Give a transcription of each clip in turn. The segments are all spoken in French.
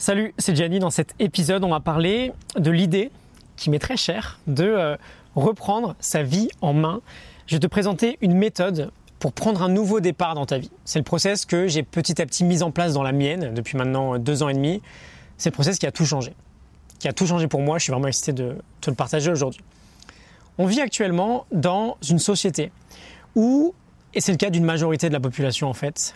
Salut, c'est Gianni. Dans cet épisode, on va parler de l'idée qui m'est très chère de euh, reprendre sa vie en main. Je vais te présenter une méthode pour prendre un nouveau départ dans ta vie. C'est le process que j'ai petit à petit mis en place dans la mienne depuis maintenant deux ans et demi. C'est le process qui a tout changé. Qui a tout changé pour moi. Je suis vraiment excité de te le partager aujourd'hui. On vit actuellement dans une société où, et c'est le cas d'une majorité de la population en fait,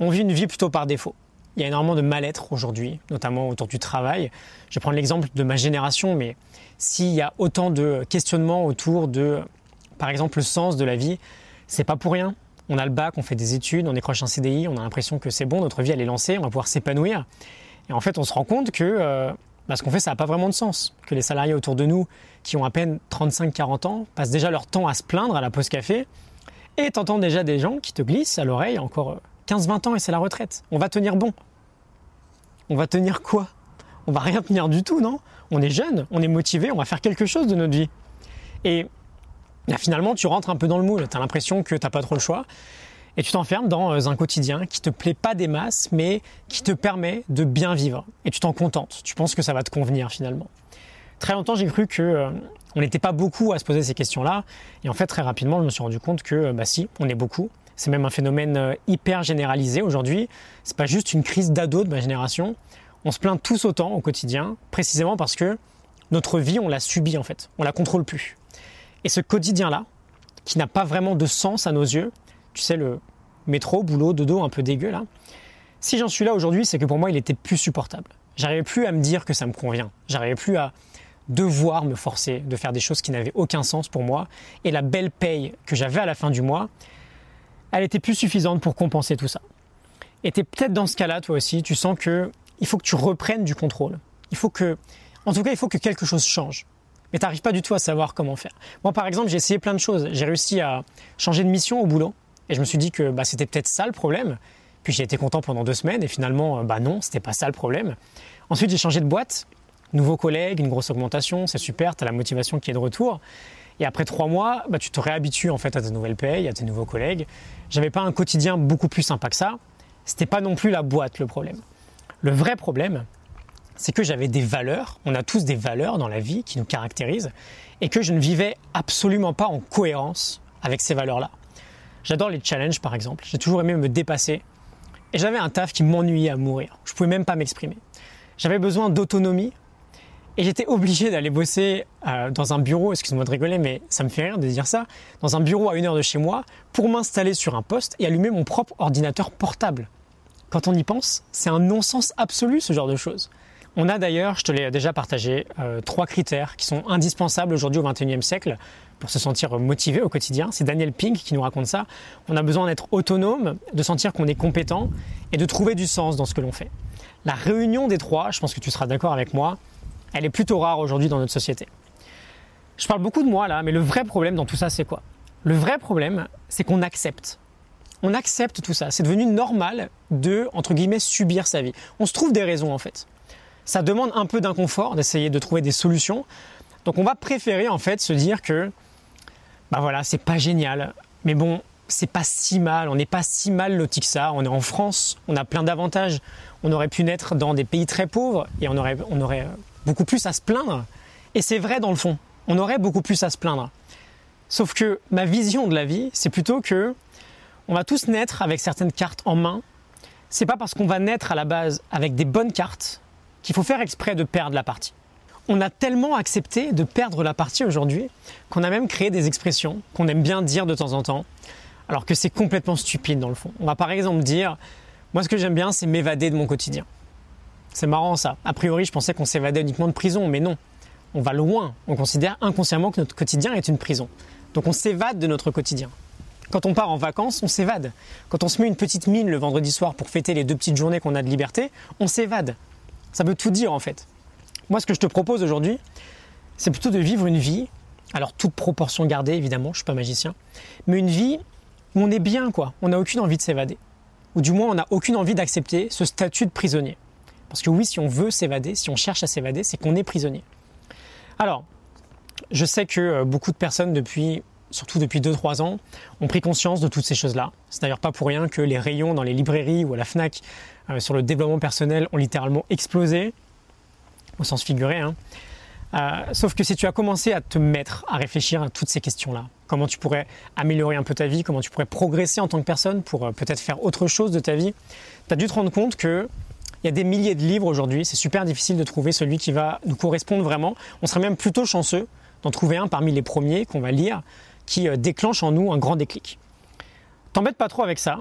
on vit une vie plutôt par défaut. Il y a énormément de mal-être aujourd'hui, notamment autour du travail. Je vais prendre l'exemple de ma génération, mais s'il y a autant de questionnements autour de, par exemple, le sens de la vie, c'est pas pour rien. On a le bac, on fait des études, on décroche un CDI, on a l'impression que c'est bon, notre vie elle est lancée, on va pouvoir s'épanouir. Et en fait, on se rend compte que euh, bah, ce qu'on fait, ça n'a pas vraiment de sens. Que les salariés autour de nous, qui ont à peine 35-40 ans, passent déjà leur temps à se plaindre à la pause café, et t'entends déjà des gens qui te glissent à l'oreille encore 15-20 ans et c'est la retraite. On va tenir bon. On va tenir quoi? On va rien tenir du tout, non? On est jeune, on est motivé, on va faire quelque chose de notre vie. Et finalement, tu rentres un peu dans le moule. Tu as l'impression que tu n'as pas trop le choix. Et tu t'enfermes dans euh, un quotidien qui te plaît pas des masses, mais qui te permet de bien vivre. Et tu t'en contentes. Tu penses que ça va te convenir finalement. Très longtemps, j'ai cru que euh, on n'était pas beaucoup à se poser ces questions-là. Et en fait, très rapidement, je me suis rendu compte que, euh, bah si, on est beaucoup. C'est même un phénomène euh, hyper généralisé aujourd'hui. C'est pas juste une crise d'ado de ma génération. On se plaint tous autant au quotidien, précisément parce que notre vie, on l'a subie en fait. On la contrôle plus. Et ce quotidien-là, qui n'a pas vraiment de sens à nos yeux, tu sais, le métro, boulot, dodo un peu dégueu là, si j'en suis là aujourd'hui, c'est que pour moi, il était plus supportable. J'arrivais plus à me dire que ça me convient. J'arrivais plus à devoir me forcer de faire des choses qui n'avaient aucun sens pour moi. Et la belle paye que j'avais à la fin du mois, elle était plus suffisante pour compenser tout ça. Et peut-être dans ce cas-là, toi aussi, tu sens que il faut que tu reprennes du contrôle. Il faut que, en tout cas, il faut que quelque chose change. Mais tu n'arrives pas du tout à savoir comment faire. Moi, par exemple, j'ai essayé plein de choses. J'ai réussi à changer de mission au boulot. Et je me suis dit que bah, c'était peut-être ça le problème. Puis j'ai été content pendant deux semaines. Et finalement, euh, bah non, c'était pas ça le problème. Ensuite, j'ai changé de boîte. Nouveaux collègues, une grosse augmentation. C'est super. Tu as la motivation qui est de retour. Et après trois mois, bah, tu te réhabitues en fait à tes nouvelles payes, à tes nouveaux collègues. J'avais pas un quotidien beaucoup plus sympa que ça. C'était pas non plus la boîte le problème. Le vrai problème, c'est que j'avais des valeurs. On a tous des valeurs dans la vie qui nous caractérisent et que je ne vivais absolument pas en cohérence avec ces valeurs-là. J'adore les challenges par exemple. J'ai toujours aimé me dépasser. Et j'avais un taf qui m'ennuyait à mourir. Je pouvais même pas m'exprimer. J'avais besoin d'autonomie et j'étais obligé d'aller bosser euh, dans un bureau, excuse-moi de rigoler, mais ça me fait rire de dire ça, dans un bureau à une heure de chez moi pour m'installer sur un poste et allumer mon propre ordinateur portable. Quand on y pense, c'est un non-sens absolu ce genre de choses. On a d'ailleurs, je te l'ai déjà partagé, euh, trois critères qui sont indispensables aujourd'hui au XXIe siècle pour se sentir motivé au quotidien. C'est Daniel Pink qui nous raconte ça. On a besoin d'être autonome, de sentir qu'on est compétent et de trouver du sens dans ce que l'on fait. La réunion des trois, je pense que tu seras d'accord avec moi, elle est plutôt rare aujourd'hui dans notre société. Je parle beaucoup de moi là, mais le vrai problème dans tout ça, c'est quoi? Le vrai problème, c'est qu'on accepte. On accepte tout ça. C'est devenu normal de, entre guillemets, subir sa vie. On se trouve des raisons en fait. Ça demande un peu d'inconfort d'essayer de trouver des solutions. Donc on va préférer en fait se dire que, bah voilà, c'est pas génial, mais bon, c'est pas si mal, on n'est pas si mal loti que ça, on est en France, on a plein d'avantages. On aurait pu naître dans des pays très pauvres et on aurait, on aurait beaucoup plus à se plaindre. Et c'est vrai dans le fond, on aurait beaucoup plus à se plaindre. Sauf que ma vision de la vie, c'est plutôt que on va tous naître avec certaines cartes en main. C'est pas parce qu'on va naître à la base avec des bonnes cartes qu'il faut faire exprès de perdre la partie. On a tellement accepté de perdre la partie aujourd'hui qu'on a même créé des expressions qu'on aime bien dire de temps en temps, alors que c'est complètement stupide dans le fond. On va par exemple dire, moi ce que j'aime bien c'est m'évader de mon quotidien. C'est marrant ça. A priori, je pensais qu'on s'évadait uniquement de prison, mais non. On va loin. On considère inconsciemment que notre quotidien est une prison. Donc on s'évade de notre quotidien. Quand on part en vacances, on s'évade. Quand on se met une petite mine le vendredi soir pour fêter les deux petites journées qu'on a de liberté, on s'évade. Ça veut tout dire en fait. Moi, ce que je te propose aujourd'hui, c'est plutôt de vivre une vie, alors toute proportion gardée évidemment, je ne suis pas magicien, mais une vie où on est bien quoi. On n'a aucune envie de s'évader. Ou du moins, on n'a aucune envie d'accepter ce statut de prisonnier. Parce que oui, si on veut s'évader, si on cherche à s'évader, c'est qu'on est prisonnier. Alors, je sais que euh, beaucoup de personnes depuis surtout depuis 2-3 ans, ont pris conscience de toutes ces choses-là. C'est d'ailleurs pas pour rien que les rayons dans les librairies ou à la FNAC euh, sur le développement personnel ont littéralement explosé, au sens figuré. Hein. Euh, sauf que si tu as commencé à te mettre à réfléchir à toutes ces questions-là, comment tu pourrais améliorer un peu ta vie, comment tu pourrais progresser en tant que personne pour peut-être faire autre chose de ta vie, tu as dû te rendre compte que il y a des milliers de livres aujourd'hui, c'est super difficile de trouver celui qui va nous correspondre vraiment. On serait même plutôt chanceux d'en trouver un parmi les premiers qu'on va lire qui euh, déclenche en nous un grand déclic. T'embête pas trop avec ça.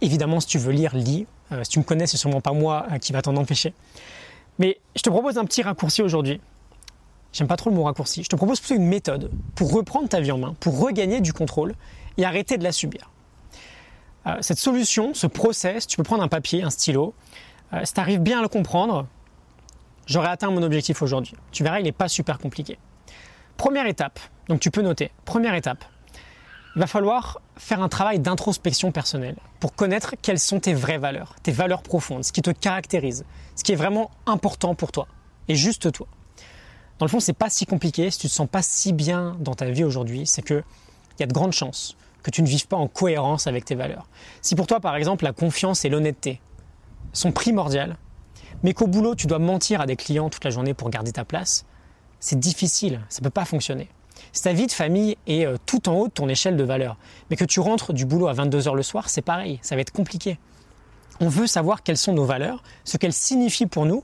évidemment, si tu veux lire, lis. si tu me connais, c'est sûrement pas moi qui va t'en empêcher. Mais je te propose un petit raccourci aujourd'hui J'aime pas trop le mot raccourci. Je te propose plutôt une méthode pour reprendre ta vie en main, pour regagner du contrôle et arrêter de la subir. Euh, cette solution, ce process, tu peux prendre un papier, un stylo. Euh, si tu arrives bien à le comprendre, j'aurai atteint mon objectif aujourd'hui. Tu verras, il n'est pas super compliqué. Première étape, donc tu peux noter. Première étape, il va falloir faire un travail d'introspection personnelle pour connaître quelles sont tes vraies valeurs, tes valeurs profondes, ce qui te caractérise, ce qui est vraiment important pour toi et juste toi. Dans le fond, c'est pas si compliqué. Si tu te sens pas si bien dans ta vie aujourd'hui, c'est que il y a de grandes chances que tu ne vives pas en cohérence avec tes valeurs. Si pour toi, par exemple, la confiance et l'honnêteté sont primordiales, mais qu'au boulot, tu dois mentir à des clients toute la journée pour garder ta place, c'est difficile, ça ne peut pas fonctionner. Si ta vie de famille est euh, tout en haut de ton échelle de valeurs, mais que tu rentres du boulot à 22h le soir, c'est pareil, ça va être compliqué. On veut savoir quelles sont nos valeurs, ce qu'elles signifient pour nous,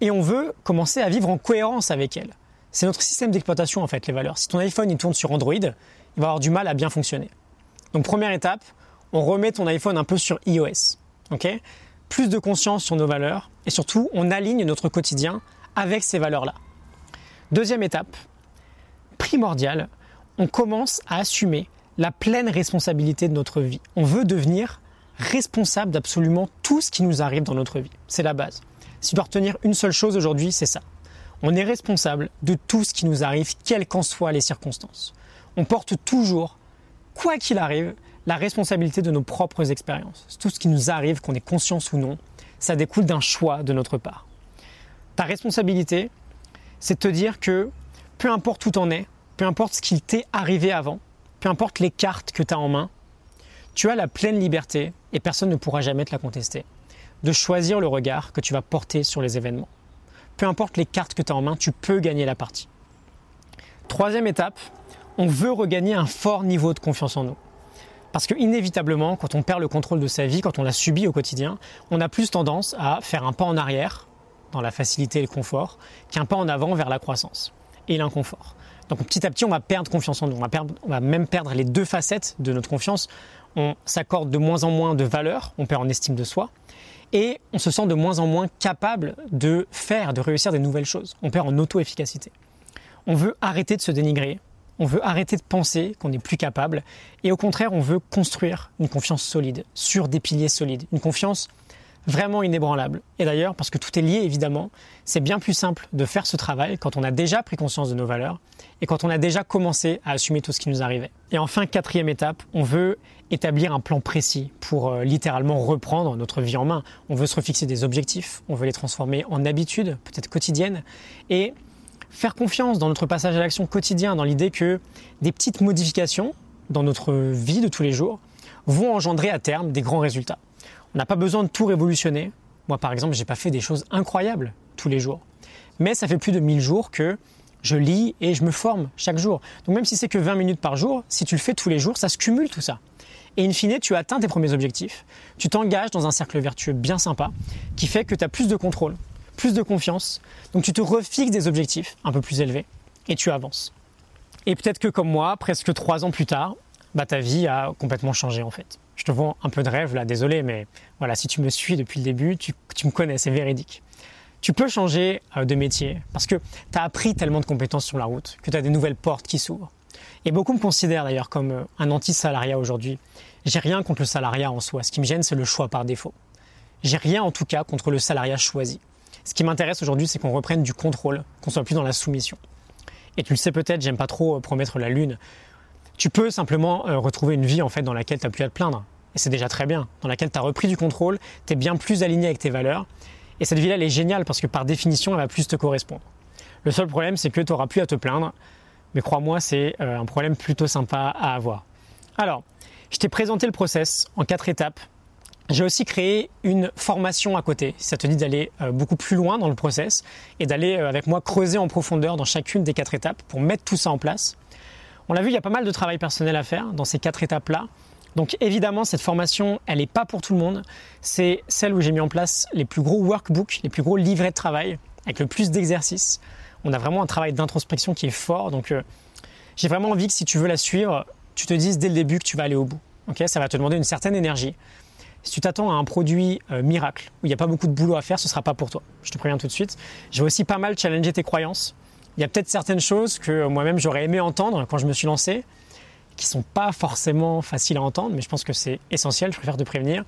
et on veut commencer à vivre en cohérence avec elles. C'est notre système d'exploitation en fait, les valeurs. Si ton iPhone il tourne sur Android, il va avoir du mal à bien fonctionner. Donc première étape, on remet ton iPhone un peu sur iOS. ok? Plus de conscience sur nos valeurs et surtout on aligne notre quotidien avec ces valeurs-là. Deuxième étape, primordiale, on commence à assumer la pleine responsabilité de notre vie. On veut devenir responsable d'absolument tout ce qui nous arrive dans notre vie. C'est la base. Si tu dois retenir une seule chose aujourd'hui, c'est ça. On est responsable de tout ce qui nous arrive, quelles qu'en soient les circonstances. On porte toujours, quoi qu'il arrive, la responsabilité de nos propres expériences. Tout ce qui nous arrive, qu'on ait conscience ou non, ça découle d'un choix de notre part. Ta responsabilité, c'est de te dire que peu importe où en es, peu importe ce qui t'est arrivé avant, peu importe les cartes que tu as en main, tu as la pleine liberté, et personne ne pourra jamais te la contester, de choisir le regard que tu vas porter sur les événements. Peu importe les cartes que tu as en main, tu peux gagner la partie. Troisième étape, on veut regagner un fort niveau de confiance en nous. Parce que inévitablement, quand on perd le contrôle de sa vie, quand on la subit au quotidien, on a plus tendance à faire un pas en arrière, dans la facilité et le confort, qu'un pas en avant vers la croissance et l'inconfort. Donc petit à petit, on va perdre confiance en nous. On va, on va même perdre les deux facettes de notre confiance. On s'accorde de moins en moins de valeur, on perd en estime de soi, et on se sent de moins en moins capable de faire, de réussir des nouvelles choses. On perd en auto-efficacité. On veut arrêter de se dénigrer, on veut arrêter de penser qu'on n'est plus capable, et au contraire, on veut construire une confiance solide, sur des piliers solides, une confiance vraiment inébranlable. Et d'ailleurs, parce que tout est lié évidemment, c'est bien plus simple de faire ce travail quand on a déjà pris conscience de nos valeurs et quand on a déjà commencé à assumer tout ce qui nous arrivait. Et enfin, quatrième étape, on veut établir un plan précis pour euh, littéralement reprendre notre vie en main. On veut se refixer des objectifs, on veut les transformer en habitudes, peut-être quotidiennes, et faire confiance dans notre passage à l'action quotidien, dans l'idée que des petites modifications dans notre vie de tous les jours vont engendrer à terme des grands résultats. On n'a pas besoin de tout révolutionner. Moi, par exemple, j'ai pas fait des choses incroyables tous les jours. Mais ça fait plus de 1000 jours que je lis et je me forme chaque jour. Donc même si c'est que 20 minutes par jour, si tu le fais tous les jours, ça se cumule tout ça. Et in fine, tu atteins tes premiers objectifs. Tu t'engages dans un cercle vertueux bien sympa qui fait que tu as plus de contrôle, plus de confiance. Donc tu te refixes des objectifs un peu plus élevés et tu avances. Et peut-être que comme moi, presque trois ans plus tard, bah, ta vie a complètement changé en fait je te vends un peu de rêve là, désolé, mais voilà, si tu me suis depuis le début, tu, me connais, c'est véridique. Tu peux changer euh, de métier parce que tu as appris tellement de compétences sur la route, que tu as des nouvelles portes qui s'ouvrent. Et beaucoup me considèrent d'ailleurs comme euh, un anti-salariat aujourd'hui. J'ai rien contre le salariat en soi. Ce qui me gêne, c'est le choix par défaut. J'ai rien en tout cas contre le salariat choisi. Ce qui m'intéresse aujourd'hui, c'est qu'on reprenne du contrôle, qu'on soit plus dans la soumission. Et tu le sais peut-être, j'aime pas trop euh, promettre la lune, tu peux simplement euh, retrouver une vie en fait dans laquelle tu n'as plus à te plaindre. Et c'est déjà très bien. Dans laquelle tu as repris du contrôle, tu es bien plus aligné avec tes valeurs. Et cette vie-là, elle est géniale parce que par définition, elle va plus te correspondre. Le seul problème, c'est que tu n'auras plus à te plaindre mais crois-moi, c'est un problème plutôt sympa à avoir. Alors, je t'ai présenté le process en quatre étapes. J'ai aussi créé une formation à côté. Ça te dit d'aller beaucoup plus loin dans le process et d'aller avec moi creuser en profondeur dans chacune des quatre étapes pour mettre tout ça en place. On l'a vu, il y a pas mal de travail personnel à faire dans ces quatre étapes-là. Donc évidemment, cette formation, elle n'est pas pour tout le monde. C'est celle où j'ai mis en place les plus gros workbooks, les plus gros livrets de travail, avec le plus d'exercices. On a vraiment un travail d'introspection qui est fort. Donc euh, j'ai vraiment envie que si tu veux la suivre, tu te dises dès le début que tu vas aller au bout. ça va te demander une certaine énergie. Si tu t'attends à un produit euh, miracle, où il n'y a pas beaucoup de boulot à faire, ce ne sera pas pour toi. Je te préviens tout de suite. Je vais aussi pas mal challenger tes croyances. Il y a peut-être certaines choses que moi-même j'aurais aimé entendre quand je me suis lancé, qui sont pas forcément faciles à entendre, mais je pense que c'est essentiel, je préfère te prévenir.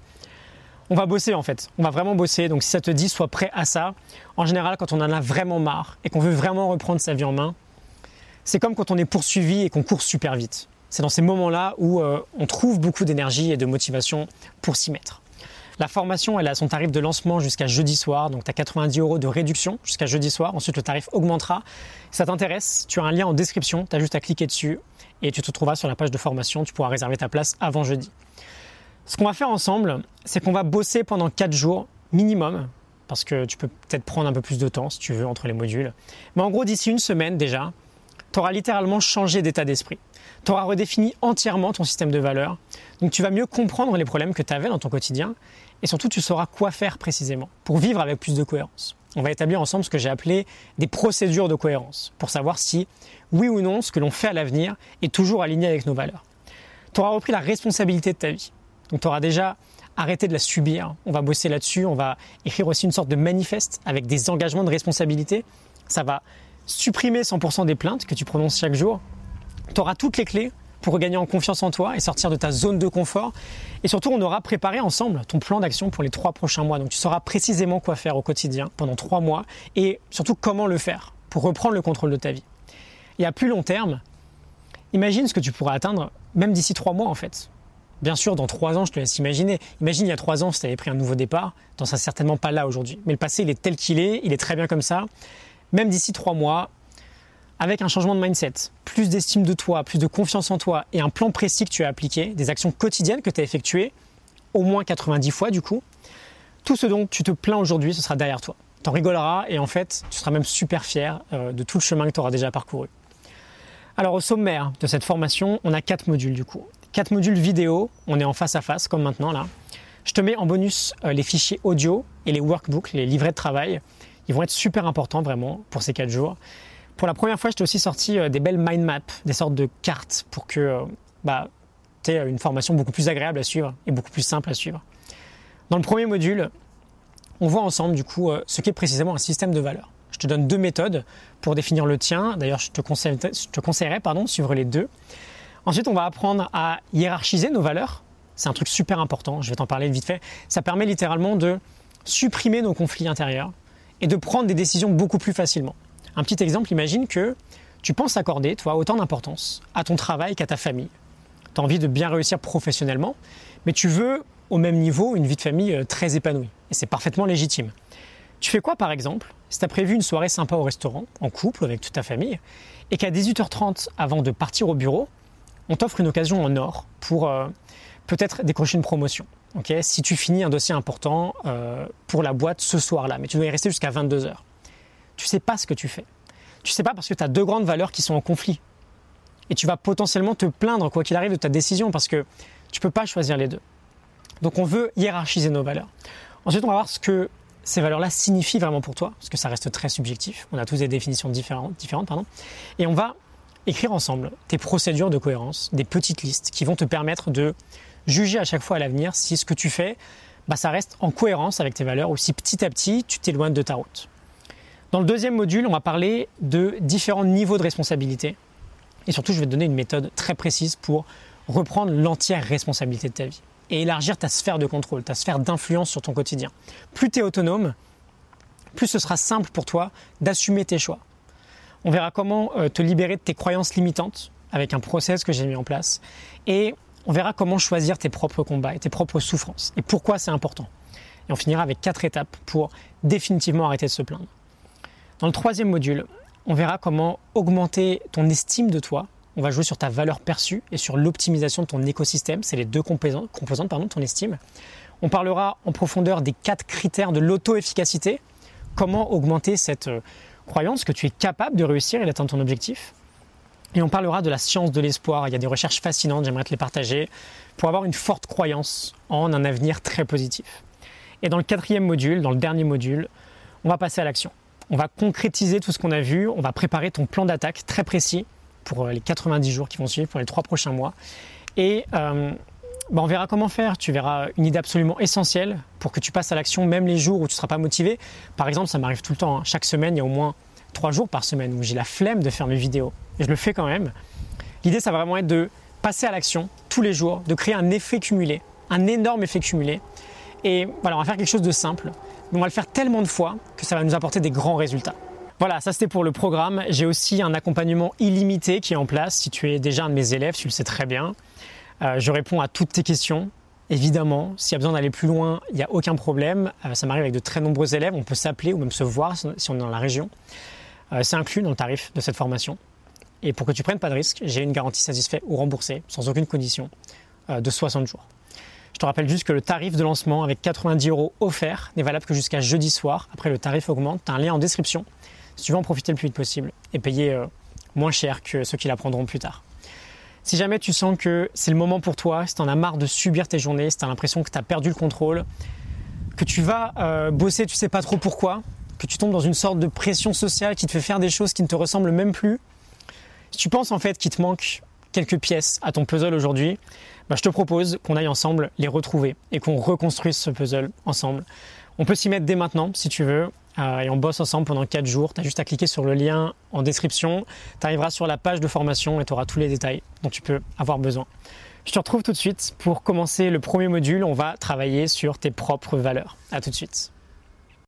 On va bosser en fait, on va vraiment bosser, donc si ça te dit, sois prêt à ça. En général, quand on en a vraiment marre et qu'on veut vraiment reprendre sa vie en main, c'est comme quand on est poursuivi et qu'on court super vite. C'est dans ces moments-là où euh, on trouve beaucoup d'énergie et de motivation pour s'y mettre. La formation, elle a son tarif de lancement jusqu'à jeudi soir, donc tu as 90 euros de réduction jusqu'à jeudi soir. Ensuite, le tarif augmentera. Si ça t'intéresse, tu as un lien en description, tu as juste à cliquer dessus et tu te trouveras sur la page de formation. Tu pourras réserver ta place avant jeudi. Ce qu'on va faire ensemble, c'est qu'on va bosser pendant 4 jours minimum, parce que tu peux peut-être prendre un peu plus de temps si tu veux entre les modules. Mais en gros, d'ici une semaine déjà, tu auras littéralement changé d'état d'esprit. Tu auras redéfini entièrement ton système de valeurs. Donc tu vas mieux comprendre les problèmes que tu avais dans ton quotidien et surtout tu sauras quoi faire précisément pour vivre avec plus de cohérence. On va établir ensemble ce que j'ai appelé des procédures de cohérence pour savoir si, oui ou non, ce que l'on fait à l'avenir est toujours aligné avec nos valeurs. Tu auras repris la responsabilité de ta vie. Donc tu auras déjà arrêté de la subir. On va bosser là-dessus. On va écrire aussi une sorte de manifeste avec des engagements de responsabilité. Ça va supprimer 100% des plaintes que tu prononces chaque jour. Tu auras toutes les clés pour regagner en confiance en toi et sortir de ta zone de confort. Et surtout, on aura préparé ensemble ton plan d'action pour les trois prochains mois. Donc tu sauras précisément quoi faire au quotidien pendant trois mois et surtout comment le faire pour reprendre le contrôle de ta vie. Et à plus long terme, imagine ce que tu pourras atteindre même d'ici trois mois en fait. Bien sûr, dans trois ans, je te laisse imaginer. Imagine il y a trois ans, si tu avais pris un nouveau départ, tu n'en seras certainement pas là aujourd'hui. Mais le passé, il est tel qu'il est, il est très bien comme ça. Même d'ici trois mois, avec un changement de mindset, plus d'estime de toi, plus de confiance en toi et un plan précis que tu as appliqué, des actions quotidiennes que tu as effectuées, au moins 90 fois du coup, tout ce dont tu te plains aujourd'hui, ce sera derrière toi. Tu en rigoleras et en fait, tu seras même super fier euh, de tout le chemin que tu auras déjà parcouru. Alors au sommaire de cette formation, on a quatre modules du coup. Quatre modules vidéo, on est en face à face comme maintenant là. Je te mets en bonus euh, les fichiers audio et les workbooks, les livrets de travail. Ils vont être super importants vraiment pour ces quatre jours. Pour la première fois, je t'ai aussi sorti euh, des belles mind maps, des sortes de cartes pour que euh, bah, tu aies une formation beaucoup plus agréable à suivre et beaucoup plus simple à suivre. Dans le premier module, on voit ensemble du coup euh, ce qu'est précisément un système de valeurs. Je te donne deux méthodes pour définir le tien. D'ailleurs, je te, je te conseillerais pardon, de suivre les deux. Ensuite, on va apprendre à hiérarchiser nos valeurs. C'est un truc super important, je vais t'en parler vite fait. Ça permet littéralement de supprimer nos conflits intérieurs et de prendre des décisions beaucoup plus facilement. Un petit exemple, imagine que tu penses accorder, toi, autant d'importance à ton travail qu'à ta famille. Tu as envie de bien réussir professionnellement, mais tu veux au même niveau une vie de famille euh, très épanouie. Et c'est parfaitement légitime. Tu fais quoi par exemple si tu prévu une soirée sympa au restaurant, en couple, avec toute ta famille, et qu'à 18h30, avant de partir au bureau, on t'offre une occasion en or pour euh, peut-être décrocher une promotion? Si tu finis un dossier important euh, pour la boîte ce soir-là, mais tu dois y rester jusqu'à 22h tu sais pas ce que tu fais. Tu sais pas parce que tu as deux grandes valeurs qui sont en conflit. Et tu vas potentiellement te plaindre, quoi qu'il arrive, de ta décision parce que tu peux pas choisir les deux. Donc on veut hiérarchiser nos valeurs. Ensuite, on va voir ce que ces valeurs-là signifient vraiment pour toi, parce que ça reste très subjectif. On a tous des définitions différentes, différentes pardon. Et on va écrire ensemble tes procédures de cohérence, des petites listes qui vont te permettre de juger à chaque fois à l'avenir si ce que tu fais, bah, ça reste en cohérence avec tes valeurs ou si petit à petit tu t'éloignes de ta route. Dans le deuxième module, on va parler de différents niveaux de responsabilité. Et surtout, je vais te donner une méthode très précise pour reprendre l'entière responsabilité de ta vie et élargir ta sphère de contrôle, ta sphère d'influence sur ton quotidien. Plus tu es autonome, plus ce sera simple pour toi d'assumer tes choix. On verra comment euh, te libérer de tes croyances limitantes avec un process que j'ai mis en place. Et on verra comment choisir tes propres combats et tes propres souffrances et pourquoi c'est important. Et on finira avec quatre étapes pour définitivement arrêter de se plaindre. Dans le troisième module, on verra comment augmenter ton estime de toi. On va jouer sur ta valeur perçue et sur l'optimisation de ton écosystème. C'est les deux composantes, pardon, de ton estime. On parlera en profondeur des quatre critères de l'auto-efficacité. Comment augmenter cette euh, croyance que tu es capable de réussir et d'atteindre ton objectif. Et on parlera de la science de l'espoir. Il y a des recherches fascinantes, j'aimerais te les partager, pour avoir une forte croyance en un avenir très positif. Et dans le quatrième module, dans le dernier module, on va passer à l'action. On va concrétiser tout ce qu'on a vu, on va préparer ton plan d'attaque très précis pour euh, les 90 jours qui vont suivre, pour les trois prochains mois. Et euh, bah, on verra comment faire. Tu verras une idée absolument essentielle pour que tu passes à l'action même les jours où tu ne seras pas motivé. Par exemple, ça m'arrive tout le temps. Hein. Chaque semaine, il y a au moins trois jours par semaine où j'ai la flemme de faire mes vidéos. Et je le fais quand même. L'idée, ça va vraiment être de passer à l'action tous les jours, de créer un effet cumulé, un énorme effet cumulé. Et voilà, on va faire quelque chose de simple. Mais on va le faire tellement de fois que ça va nous apporter des grands résultats. Voilà, ça c'était pour le programme. J'ai aussi un accompagnement illimité qui est en place. Si tu es déjà un de mes élèves, tu le sais très bien. Euh, je réponds à toutes tes questions. Évidemment, s'il y a besoin d'aller plus loin, il n'y a aucun problème. Euh, ça m'arrive avec de très nombreux élèves. On peut s'appeler ou même se voir si on est dans la région. Euh, c'est inclus dans le tarif de cette formation. Et pour que tu prennes pas de risque, j'ai une garantie satisfaite ou remboursée, sans aucune condition, de 60 jours. Je te rappelle juste que le tarif de lancement avec 90 euros offert n'est valable que jusqu'à jeudi soir. Après, le tarif augmente. Tu as un lien en description si tu veux en profiter le plus vite possible et payer moins cher que ceux qui l'apprendront plus tard. Si jamais tu sens que c'est le moment pour toi, si tu en as marre de subir tes journées, si tu as l'impression que tu as perdu le contrôle, que tu vas euh, bosser, tu sais pas trop pourquoi, que tu tombes dans une sorte de pression sociale qui te fait faire des choses qui ne te ressemblent même plus, si tu penses en fait qu'il te manque quelques pièces à ton puzzle aujourd'hui, bah, je te propose qu'on aille ensemble les retrouver et qu'on reconstruise ce puzzle ensemble. On peut s'y mettre dès maintenant si tu veux. Euh, et on bosse ensemble pendant 4 jours. Tu as juste à cliquer sur le lien en description. Tu arriveras sur la page de formation et tu auras tous les détails dont tu peux avoir besoin. Je te retrouve tout de suite pour commencer le premier module. On va travailler sur tes propres valeurs. À tout de suite.